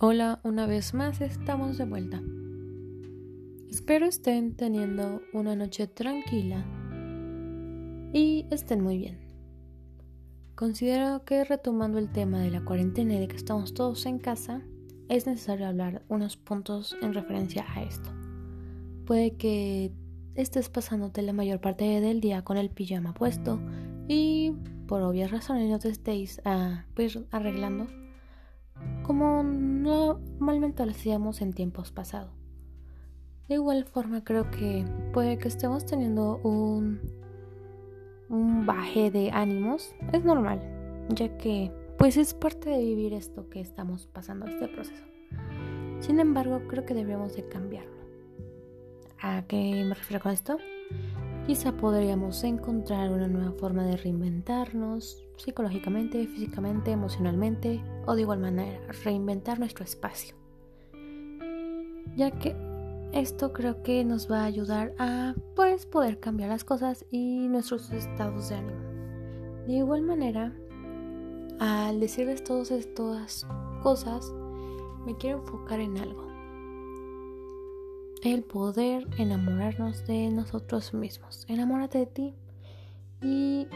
Hola, una vez más estamos de vuelta. Espero estén teniendo una noche tranquila y estén muy bien. Considero que retomando el tema de la cuarentena y de que estamos todos en casa, es necesario hablar unos puntos en referencia a esto. Puede que estés pasándote la mayor parte del día con el pijama puesto y por obvias razones no te estéis ah, pues, arreglando como normalmente lo hacíamos en tiempos pasados. De igual forma creo que puede que estemos teniendo un, un baje de ánimos. Es normal, ya que pues es parte de vivir esto que estamos pasando, este proceso. Sin embargo, creo que deberíamos de cambiarlo. ¿A qué me refiero con esto? Quizá podríamos encontrar una nueva forma de reinventarnos psicológicamente, físicamente, emocionalmente o de igual manera reinventar nuestro espacio. Ya que esto creo que nos va a ayudar a pues poder cambiar las cosas y nuestros estados de ánimo. De igual manera, al decirles todas estas cosas, me quiero enfocar en algo el poder enamorarnos de nosotros mismos. Enamórate de ti. Y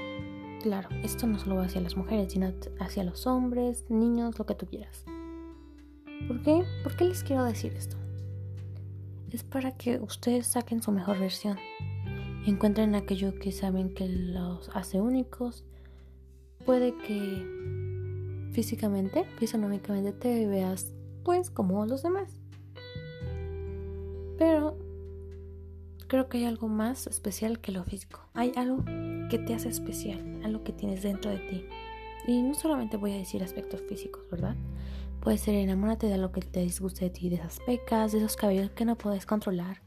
claro, esto no solo va hacia las mujeres, sino hacia los hombres, niños, lo que tú quieras. ¿Por qué? ¿Por qué les quiero decir esto? Es para que ustedes saquen su mejor versión. Encuentren aquello que saben que los hace únicos. Puede que físicamente, fisonómicamente te veas pues como los demás pero creo que hay algo más especial que lo físico. Hay algo que te hace especial, algo que tienes dentro de ti. Y no solamente voy a decir aspectos físicos, ¿verdad? Puede ser enamórate de lo que te disguste de ti, de esas pecas, de esos cabellos que no puedes controlar,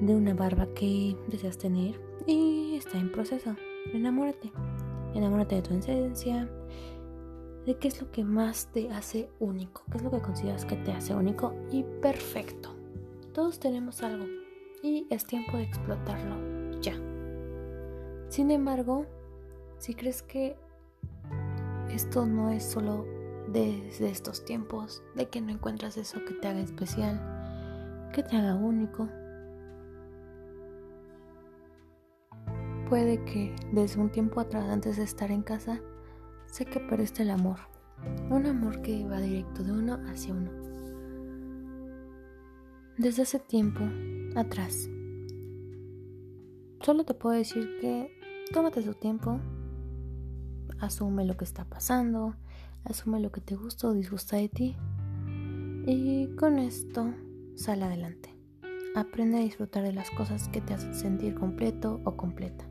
de una barba que deseas tener y está en proceso. Enamórate. Enamórate de tu esencia, de qué es lo que más te hace único, qué es lo que consideras que te hace único y perfecto. Todos tenemos algo y es tiempo de explotarlo ya. Sin embargo, si crees que esto no es solo desde estos tiempos, de que no encuentras eso que te haga especial, que te haga único, puede que desde un tiempo atrás, antes de estar en casa, sé que perdiste el amor. Un amor que va directo de uno hacia uno desde hace tiempo atrás. Solo te puedo decir que tómate tu tiempo, asume lo que está pasando, asume lo que te gusta o disgusta de ti y con esto sal adelante. Aprende a disfrutar de las cosas que te hacen sentir completo o completa.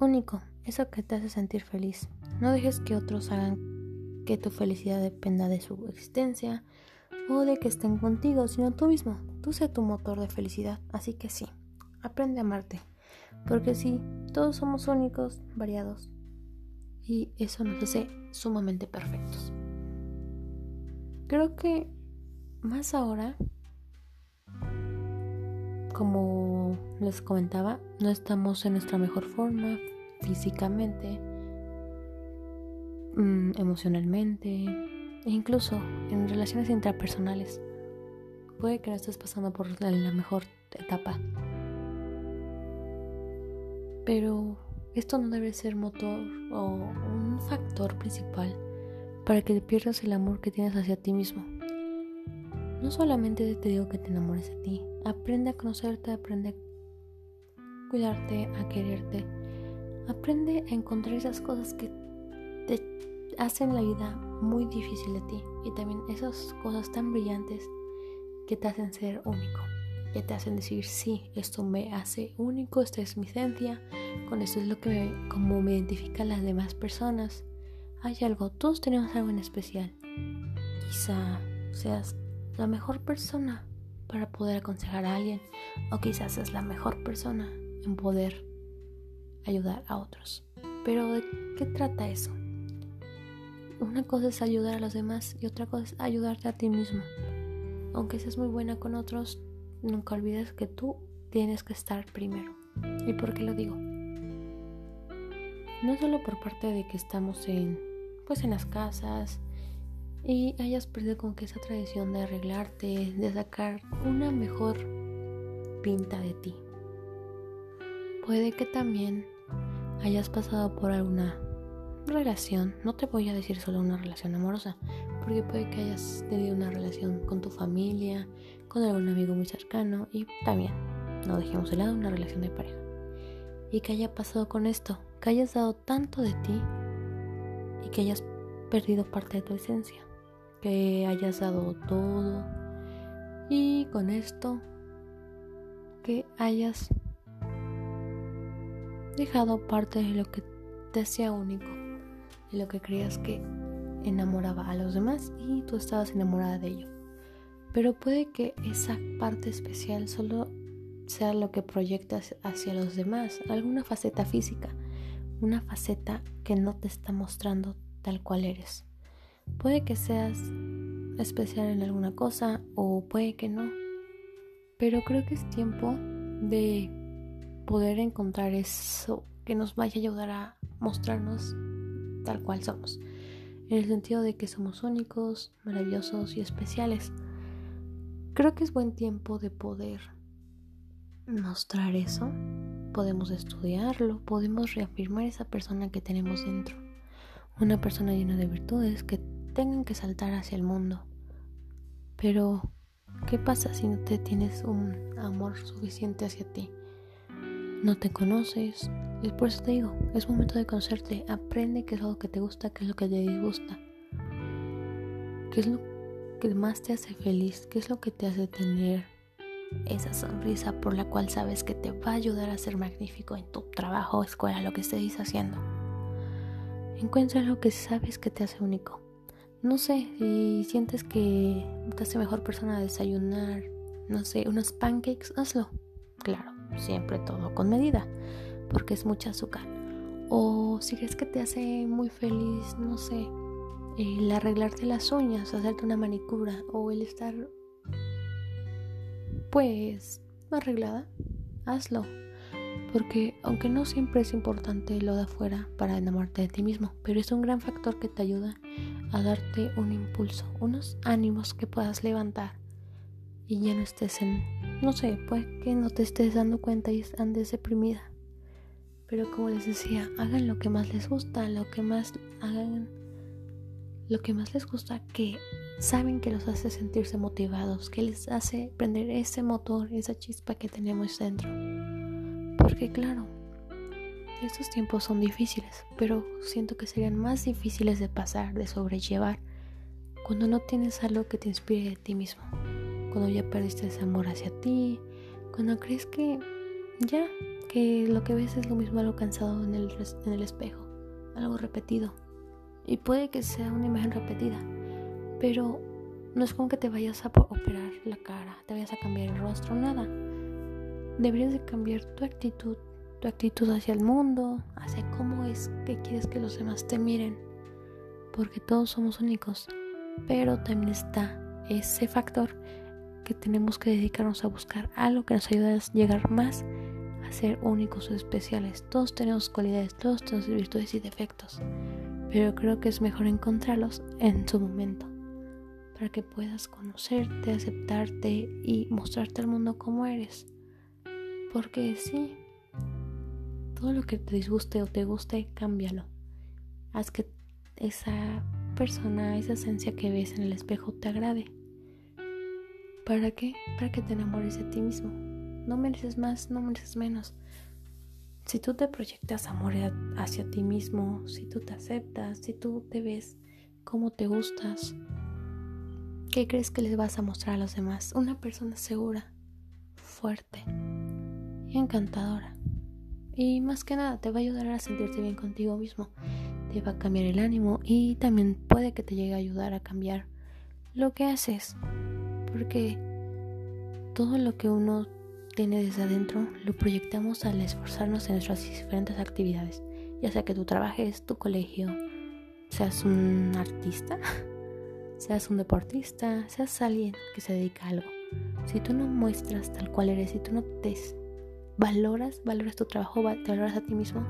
Único, eso que te hace sentir feliz. No dejes que otros hagan que tu felicidad dependa de su existencia o de que estén contigo, sino tú mismo. Tú sé tu motor de felicidad, así que sí, aprende a amarte. Porque sí, todos somos únicos, variados, y eso nos hace sumamente perfectos. Creo que más ahora, como les comentaba, no estamos en nuestra mejor forma físicamente, mm, emocionalmente, e incluso en relaciones intrapersonales. Puede que no estés pasando por la mejor etapa. Pero esto no debe ser motor o un factor principal para que pierdas el amor que tienes hacia ti mismo. No solamente te digo que te enamores de ti, aprende a conocerte, aprende a cuidarte, a quererte, aprende a encontrar esas cosas que te hacen la vida muy difícil de ti y también esas cosas tan brillantes que te hacen ser único, que te hacen decir sí, esto me hace único, esta es mi esencia, con esto es lo que me, como me identifican las demás personas. Hay algo, todos tenemos algo en especial. Quizá seas la mejor persona para poder aconsejar a alguien o quizás seas la mejor persona en poder ayudar a otros. Pero ¿de qué trata eso? Una cosa es ayudar a los demás y otra cosa es ayudarte a ti mismo. Aunque seas muy buena con otros, nunca olvides que tú tienes que estar primero. ¿Y por qué lo digo? No solo por parte de que estamos en pues en las casas y hayas perdido como que esa tradición de arreglarte, de sacar una mejor pinta de ti. Puede que también hayas pasado por alguna relación, no te voy a decir solo una relación amorosa, porque puede que hayas tenido una relación con tu familia, con algún amigo muy cercano y también, no dejemos de lado, una relación de pareja. Y que haya pasado con esto, que hayas dado tanto de ti y que hayas perdido parte de tu esencia, que hayas dado todo y con esto que hayas dejado parte de lo que te hacía único, lo que creías que enamoraba a los demás y tú estabas enamorada de ello. Pero puede que esa parte especial solo sea lo que proyectas hacia los demás, alguna faceta física, una faceta que no te está mostrando tal cual eres. Puede que seas especial en alguna cosa o puede que no. Pero creo que es tiempo de poder encontrar eso que nos vaya a ayudar a mostrarnos tal cual somos. En el sentido de que somos únicos, maravillosos y especiales. Creo que es buen tiempo de poder mostrar eso. Podemos estudiarlo, podemos reafirmar esa persona que tenemos dentro. Una persona llena de virtudes que tengan que saltar hacia el mundo. Pero, ¿qué pasa si no te tienes un amor suficiente hacia ti? No te conoces. Y por eso te digo, es momento de conocerte. Aprende qué es lo que te gusta, qué es lo que te disgusta. ¿Qué es lo que más te hace feliz? ¿Qué es lo que te hace tener esa sonrisa por la cual sabes que te va a ayudar a ser magnífico en tu trabajo, escuela, lo que estés haciendo? Encuentra lo que sabes que te hace único. No sé, si sientes que te hace mejor persona desayunar, no sé, unos pancakes, hazlo. Claro, siempre todo con medida, porque es mucha azúcar. O si crees que te hace muy feliz, no sé, el arreglarte las uñas, hacerte una manicura o el estar pues arreglada, hazlo. Porque aunque no siempre es importante lo de afuera para enamorarte de ti mismo, pero es un gran factor que te ayuda a darte un impulso, unos ánimos que puedas levantar y ya no estés en, no sé, puede que no te estés dando cuenta y andes deprimida. Pero como les decía, hagan lo que más les gusta, lo que más hagan, lo que más les gusta, que saben que los hace sentirse motivados, que les hace prender ese motor, esa chispa que tenemos dentro. Porque claro, estos tiempos son difíciles, pero siento que serían más difíciles de pasar, de sobrellevar, cuando no tienes algo que te inspire de ti mismo, cuando ya perdiste ese amor hacia ti, cuando crees que ya, que lo que ves es lo mismo algo cansado en el, en el espejo, algo repetido. Y puede que sea una imagen repetida, pero no es como que te vayas a operar la cara, te vayas a cambiar el rostro, nada deberías de cambiar tu actitud, tu actitud hacia el mundo, hacia cómo es que quieres que los demás te miren, porque todos somos únicos, pero también está ese factor que tenemos que dedicarnos a buscar algo que nos ayude a llegar más ser únicos o especiales. Todos tenemos cualidades, todos tenemos virtudes y defectos, pero creo que es mejor encontrarlos en su momento para que puedas conocerte, aceptarte y mostrarte al mundo como eres. Porque sí, todo lo que te disguste o te guste, cámbialo. Haz que esa persona, esa esencia que ves en el espejo te agrade. ¿Para qué? Para que te enamores de ti mismo. No mereces más, no mereces menos. Si tú te proyectas amor hacia ti mismo, si tú te aceptas, si tú te ves como te gustas, ¿qué crees que les vas a mostrar a los demás? Una persona segura, fuerte, encantadora. Y más que nada te va a ayudar a sentirte bien contigo mismo. Te va a cambiar el ánimo y también puede que te llegue a ayudar a cambiar lo que haces. Porque todo lo que uno tiene desde adentro lo proyectamos al esforzarnos en nuestras diferentes actividades. Ya sea que tú trabajes, tu colegio, seas un artista, seas un deportista, seas alguien que se dedica a algo. Si tú no muestras tal cual eres, si tú no te valoras, valoras tu trabajo, te valoras a ti mismo,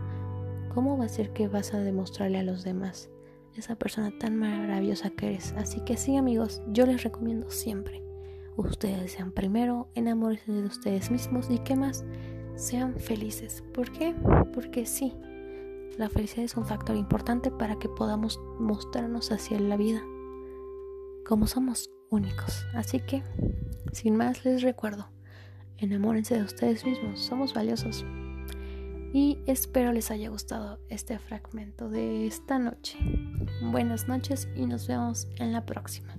¿cómo va a ser que vas a demostrarle a los demás esa persona tan maravillosa que eres. Así que sí, amigos, yo les recomiendo siempre. Ustedes sean primero, enamórense de ustedes mismos y qué más, sean felices. ¿Por qué? Porque sí, la felicidad es un factor importante para que podamos mostrarnos hacia la vida como somos únicos. Así que, sin más, les recuerdo, enamórense de ustedes mismos, somos valiosos. Y espero les haya gustado este fragmento de esta noche. Buenas noches y nos vemos en la próxima.